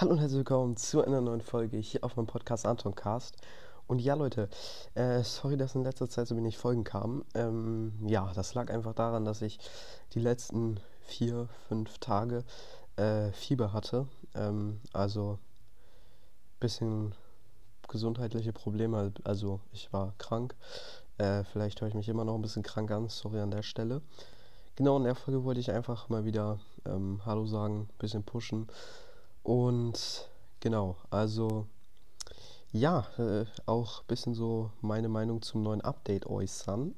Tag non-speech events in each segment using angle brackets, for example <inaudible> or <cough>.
Hallo und herzlich willkommen zu einer neuen Folge hier auf meinem Podcast Anton Cast. Und ja, Leute, äh, sorry, dass in letzter Zeit so wenig Folgen kamen. Ähm, ja, das lag einfach daran, dass ich die letzten vier, fünf Tage äh, Fieber hatte. Ähm, also ein bisschen gesundheitliche Probleme. Also ich war krank. Äh, vielleicht höre ich mich immer noch ein bisschen krank an. Sorry an der Stelle. Genau, in der Folge wollte ich einfach mal wieder ähm, Hallo sagen, ein bisschen pushen. Und genau, also ja, äh, auch ein bisschen so meine Meinung zum neuen Update äußern.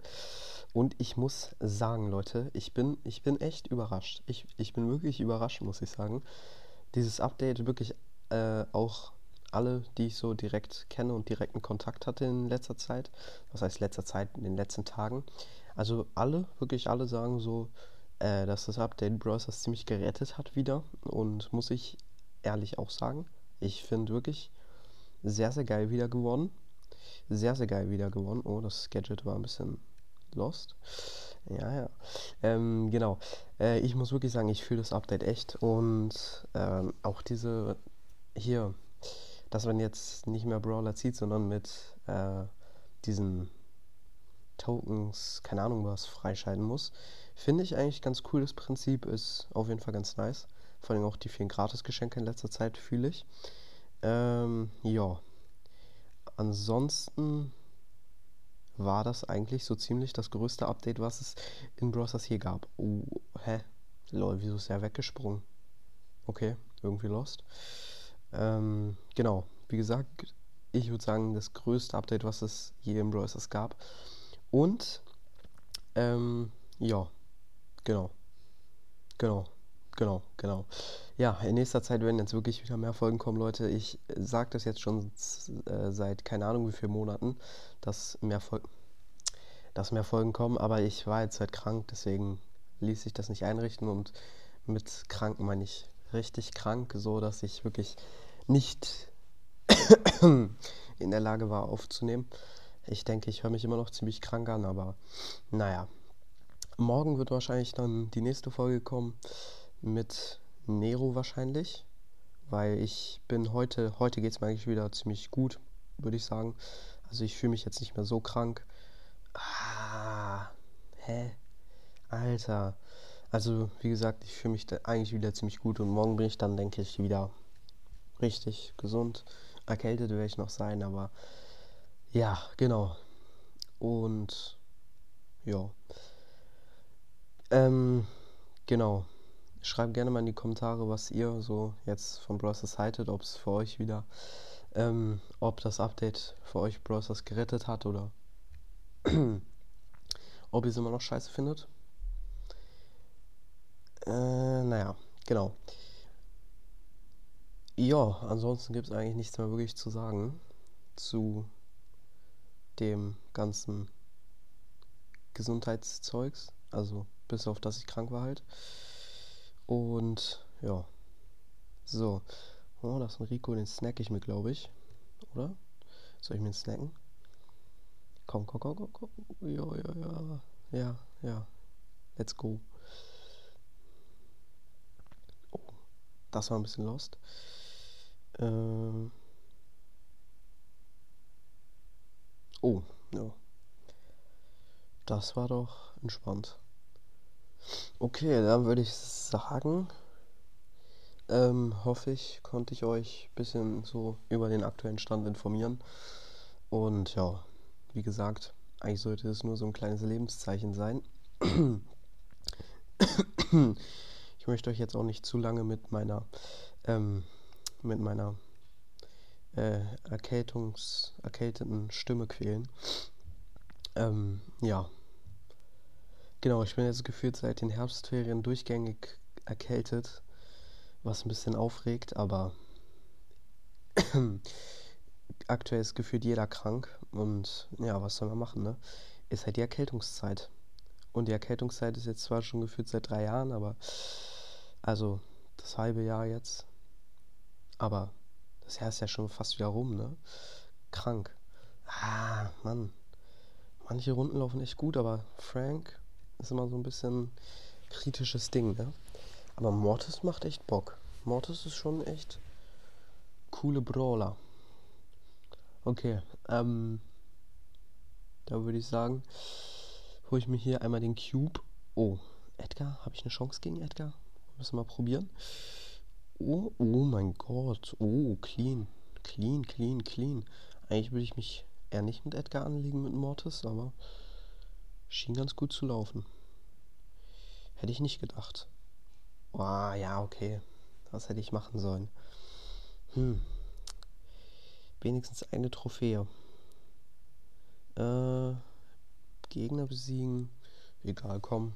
Und ich muss sagen, Leute, ich bin, ich bin echt überrascht. Ich, ich bin wirklich überrascht, muss ich sagen. Dieses Update wirklich äh, auch alle, die ich so direkt kenne und direkten Kontakt hatte in letzter Zeit, was heißt letzter Zeit, in den letzten Tagen, also alle, wirklich alle sagen so, äh, dass das Update Browsers ziemlich gerettet hat wieder und muss ich ehrlich auch sagen, ich finde wirklich sehr, sehr geil wieder gewonnen. Sehr, sehr geil wieder gewonnen. Oh, das Gadget war ein bisschen lost. Ja, ja. Ähm, genau. Äh, ich muss wirklich sagen, ich fühle das Update echt. Und ähm, auch diese hier, dass man jetzt nicht mehr Brawler zieht, sondern mit äh, diesen Tokens, keine Ahnung was, freischalten muss. Finde ich eigentlich ganz cool. Das Prinzip ist auf jeden Fall ganz nice. Vor allem auch die vielen Gratisgeschenke in letzter Zeit fühle ich. Ähm, ja. Ansonsten war das eigentlich so ziemlich das größte Update, was es in Browsers hier gab. Oh, hä? Lol, wieso ist er weggesprungen? Okay, irgendwie lost. Ähm, genau, wie gesagt, ich würde sagen, das größte Update, was es je in Browsers gab. Und, ähm, ja, genau, genau. Genau, genau. Ja, in nächster Zeit werden jetzt wirklich wieder mehr Folgen kommen, Leute. Ich sage das jetzt schon äh, seit keine Ahnung wie vielen Monaten, dass mehr, dass mehr Folgen kommen, aber ich war jetzt halt krank, deswegen ließ sich das nicht einrichten und mit krank meine ich richtig krank, so dass ich wirklich nicht <coughs> in der Lage war aufzunehmen. Ich denke, ich höre mich immer noch ziemlich krank an, aber naja. Morgen wird wahrscheinlich dann die nächste Folge kommen mit Nero wahrscheinlich, weil ich bin heute, heute geht es mir eigentlich wieder ziemlich gut, würde ich sagen. Also ich fühle mich jetzt nicht mehr so krank. Ah, hä? Alter. Also wie gesagt, ich fühle mich eigentlich wieder ziemlich gut und morgen bin ich dann, denke ich, wieder richtig gesund. Erkältet werde ich noch sein, aber ja, genau. Und ja. Ähm, genau. Schreibt gerne mal in die Kommentare, was ihr so jetzt von Browsers haltet, ob es für euch wieder, ähm, ob das Update für euch Browsers gerettet hat oder <clears throat> ob ihr es immer noch scheiße findet. Äh, naja, genau. Ja, ansonsten gibt es eigentlich nichts mehr wirklich zu sagen zu dem ganzen Gesundheitszeugs. Also bis auf dass ich krank war halt. Und ja. So. Oh, das ist ein Rico, den snack ich mir, glaube ich. Oder? Soll ich mir den snacken? Komm, komm, komm, komm, komm. Ja, ja, ja. Ja, ja. Let's go. Oh, das war ein bisschen lost. Ähm. Oh, ja. Das war doch entspannt. Okay, dann würde ich sagen, ähm, hoffe ich, konnte ich euch ein bisschen so über den aktuellen Stand informieren. Und ja, wie gesagt, eigentlich sollte es nur so ein kleines Lebenszeichen sein. Ich möchte euch jetzt auch nicht zu lange mit meiner, ähm, mit meiner äh, Erkältungs, erkälteten Stimme quälen. Ähm, ja, Genau, ich bin jetzt gefühlt seit den Herbstferien durchgängig erkältet, was ein bisschen aufregt, aber <clears throat> aktuell ist gefühlt jeder krank und ja, was soll man machen, ne? Ist halt die Erkältungszeit. Und die Erkältungszeit ist jetzt zwar schon gefühlt seit drei Jahren, aber also das halbe Jahr jetzt. Aber das Jahr ist ja schon fast wieder rum, ne? Krank. Ah, Mann. Manche Runden laufen echt gut, aber Frank, ist immer so ein bisschen kritisches Ding, ne? Aber Mortis macht echt Bock. Mortis ist schon echt coole Brawler. Okay, ähm, da würde ich sagen, hole ich mir hier einmal den Cube. Oh, Edgar, habe ich eine Chance gegen Edgar? Müssen wir mal probieren. Oh, oh mein Gott. Oh, clean. Clean, clean, clean. Eigentlich würde ich mich eher nicht mit Edgar anlegen, mit Mortis, aber schien ganz gut zu laufen. Hätte ich nicht gedacht. Oh, ja, okay. Was hätte ich machen sollen? Hm. Wenigstens eine Trophäe. Äh, Gegner besiegen. Egal, komm.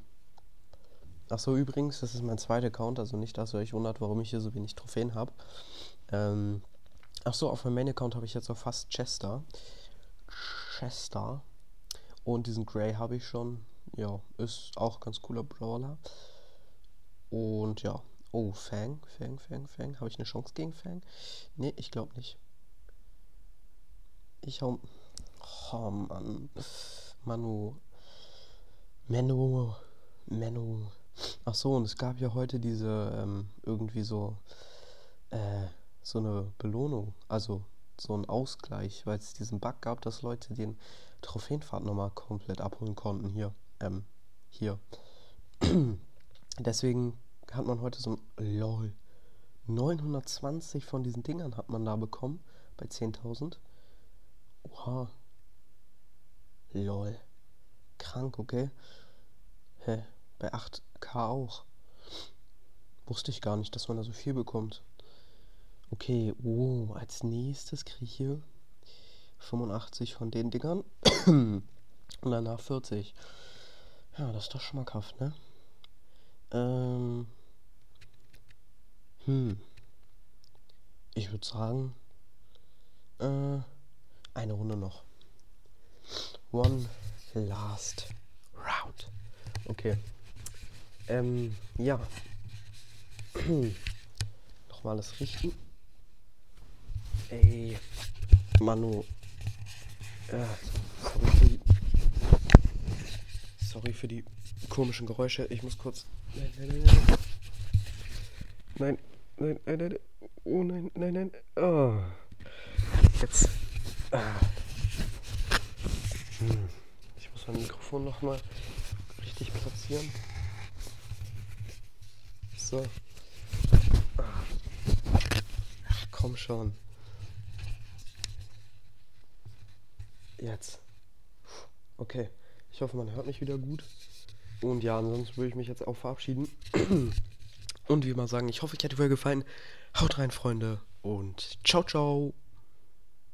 Achso, übrigens, das ist mein zweiter Account, also nicht, dass ihr euch wundert, warum ich hier so wenig Trophäen habe. Ähm, achso, auf meinem Main-Account habe ich jetzt auch fast Chester. Chester. Und diesen Grey habe ich schon. Ja, ist auch ganz cooler Brawler. Und ja. Oh, Fang, Fang, Fang, Fang. Habe ich eine Chance gegen Fang? Nee, ich glaube nicht. Ich hau. Oh Mann. Manu. Menno. Menno. Ach so, und es gab ja heute diese, ähm, irgendwie so, äh, so eine Belohnung. Also so ein Ausgleich, weil es diesen Bug gab, dass Leute den Trophäenpfad nochmal komplett abholen konnten. Hier. Ähm, hier. <clears throat> Deswegen hat man heute so ein. LOL. 920 von diesen Dingern hat man da bekommen. Bei 10.000. Oha. LOL. Krank, okay. Hä? Bei 8k auch. Wusste ich gar nicht, dass man da so viel bekommt. Okay, oh, als nächstes kriege ich hier 85 von den Dingern. <coughs> Und danach 40. Ja, das ist doch schmackhaft, ne? Ähm. Hm. Ich würde sagen, äh, eine Runde noch. One last round. Okay. Ähm, ja. <coughs> Nochmal alles richten. Ey. Manu. Äh, sorry für die. Sorry für die komischen Geräusche. Ich muss kurz. Nein, nein, nein, nein. Nein, nein, nein, nein. Oh nein, nein, nein. Oh. Jetzt. Ah. Hm. Ich muss mein Mikrofon nochmal richtig platzieren. So. Ach, komm schon. Jetzt. Okay. Ich hoffe, man hört mich wieder gut. Und ja, ansonsten würde ich mich jetzt auch verabschieden. Und wie immer sagen, ich hoffe, euch hat Folge gefallen. Haut rein, Freunde. Und ciao, ciao.